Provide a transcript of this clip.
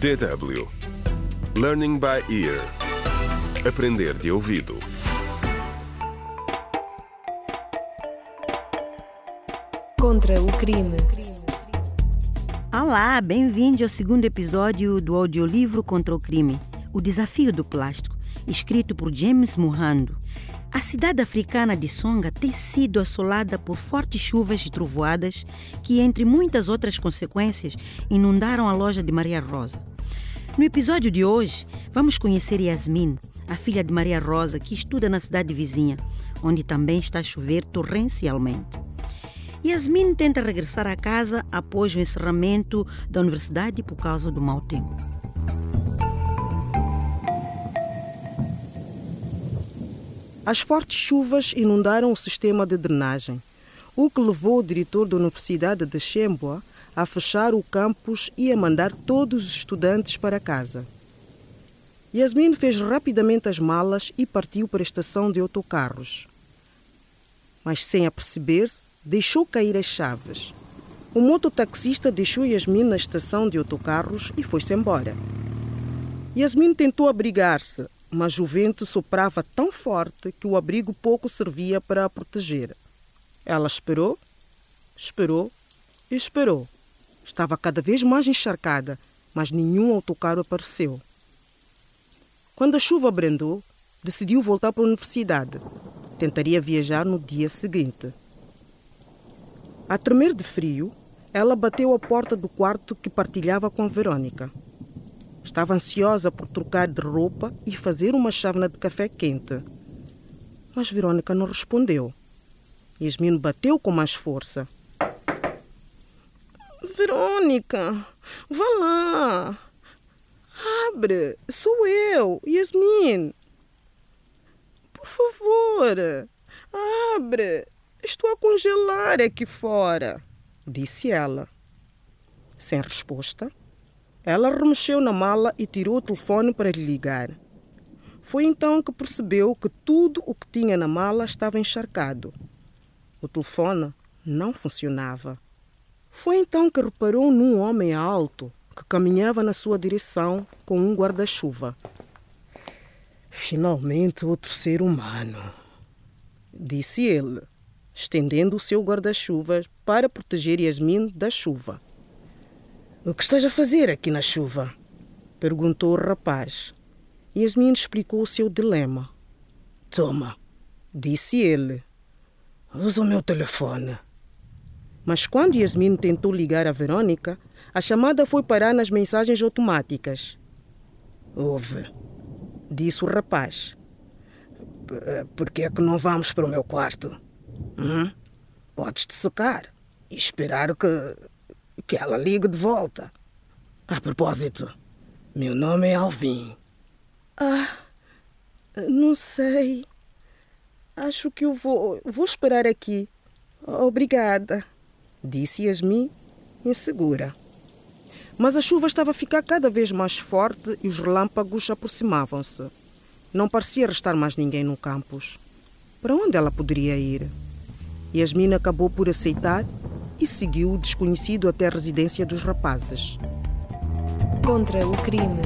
DW Learning by Ear Aprender de ouvido Contra o crime. Olá, bem-vindos ao segundo episódio do audiolivro Contra o Crime, O Desafio do Plástico, escrito por James Muhando. A cidade africana de Songa tem sido assolada por fortes chuvas e trovoadas que, entre muitas outras consequências, inundaram a loja de Maria Rosa. No episódio de hoje, vamos conhecer Yasmin, a filha de Maria Rosa, que estuda na cidade vizinha, onde também está a chover torrencialmente. Yasmin tenta regressar a casa após o encerramento da universidade por causa do mau tempo. As fortes chuvas inundaram o sistema de drenagem, o que levou o diretor da Universidade de Xemboa a fechar o campus e a mandar todos os estudantes para casa. Yasmin fez rapidamente as malas e partiu para a estação de autocarros. Mas, sem aperceber-se, deixou cair as chaves. O mototaxista deixou Yasmin na estação de autocarros e foi-se embora. Yasmin tentou abrigar-se, mas o vento soprava tão forte que o abrigo pouco servia para a proteger. Ela esperou, esperou e esperou. Estava cada vez mais encharcada, mas nenhum autocarro apareceu. Quando a chuva abrandou, decidiu voltar para a universidade. Tentaria viajar no dia seguinte. A tremer de frio, ela bateu à porta do quarto que partilhava com Verônica. Estava ansiosa por trocar de roupa e fazer uma chávena de café quente. Mas Verônica não respondeu. Yasmin bateu com mais força. Verônica, vá lá. Abre, sou eu, Yasmin. Por favor, abre. Estou a congelar aqui fora, disse ela. Sem resposta, ela remexeu na mala e tirou o telefone para lhe ligar. Foi então que percebeu que tudo o que tinha na mala estava encharcado. O telefone não funcionava. Foi então que reparou num homem alto que caminhava na sua direção com um guarda-chuva. Finalmente outro ser humano, disse ele, estendendo o seu guarda-chuva para proteger Yasmin da chuva. O que estás a fazer aqui na chuva? perguntou o rapaz. Yasmin explicou o seu dilema. Toma, disse ele. Usa o meu telefone. Mas quando Yasmin tentou ligar a Verônica, a chamada foi parar nas mensagens automáticas. Ouve, disse o rapaz. Por que é que não vamos para o meu quarto? Hum? Podes te secar e esperar que, que ela ligue de volta. A propósito, meu nome é Alvin. Ah, não sei. Acho que eu vou, vou esperar aqui. Obrigada, disse Yasmin, insegura. Mas a chuva estava a ficar cada vez mais forte e os relâmpagos aproximavam-se. Não parecia restar mais ninguém no campus. Para onde ela poderia ir? Yasmin acabou por aceitar e seguiu o desconhecido até a residência dos rapazes. Contra o crime.